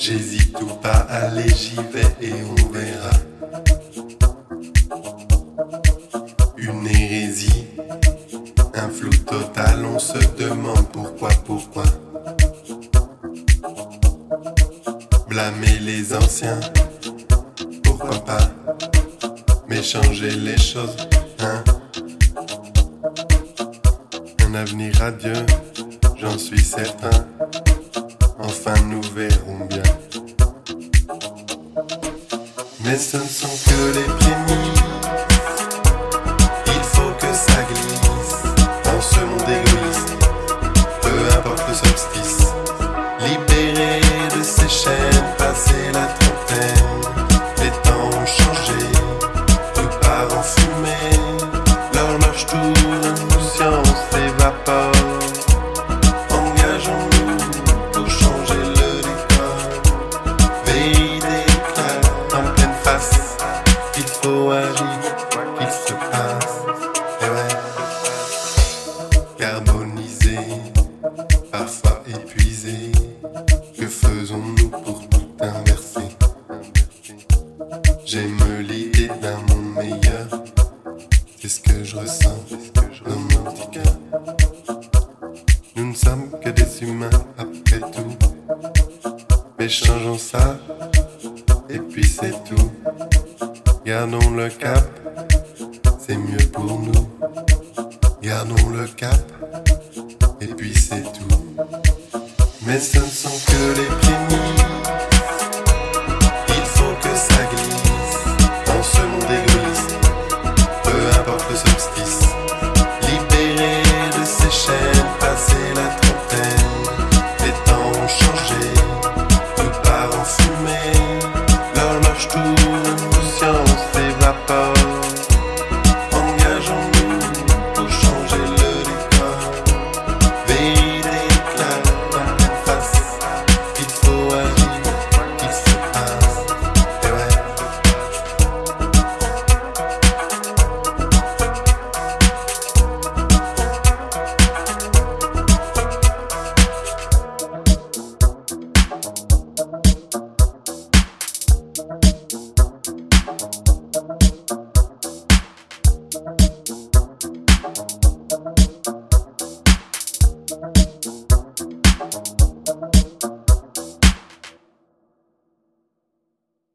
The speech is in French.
J'hésite ou pas, allez, j'y vais et on verra. Une hérésie, un flou total, on se demande pourquoi, pourquoi. Blâmer les anciens, pourquoi pas, mais changer les choses, hein. Un avenir radieux, j'en suis certain. Enfin, nous verrons bien. Mais ce ne sont que les prémices. Il faut que ça glisse dans ce monde égoïste. Peu importe le solstice. Et puis c'est tout. Gardons le cap, c'est mieux pour nous. Gardons le cap, et puis c'est tout. Mais ce ne sont que les prémices.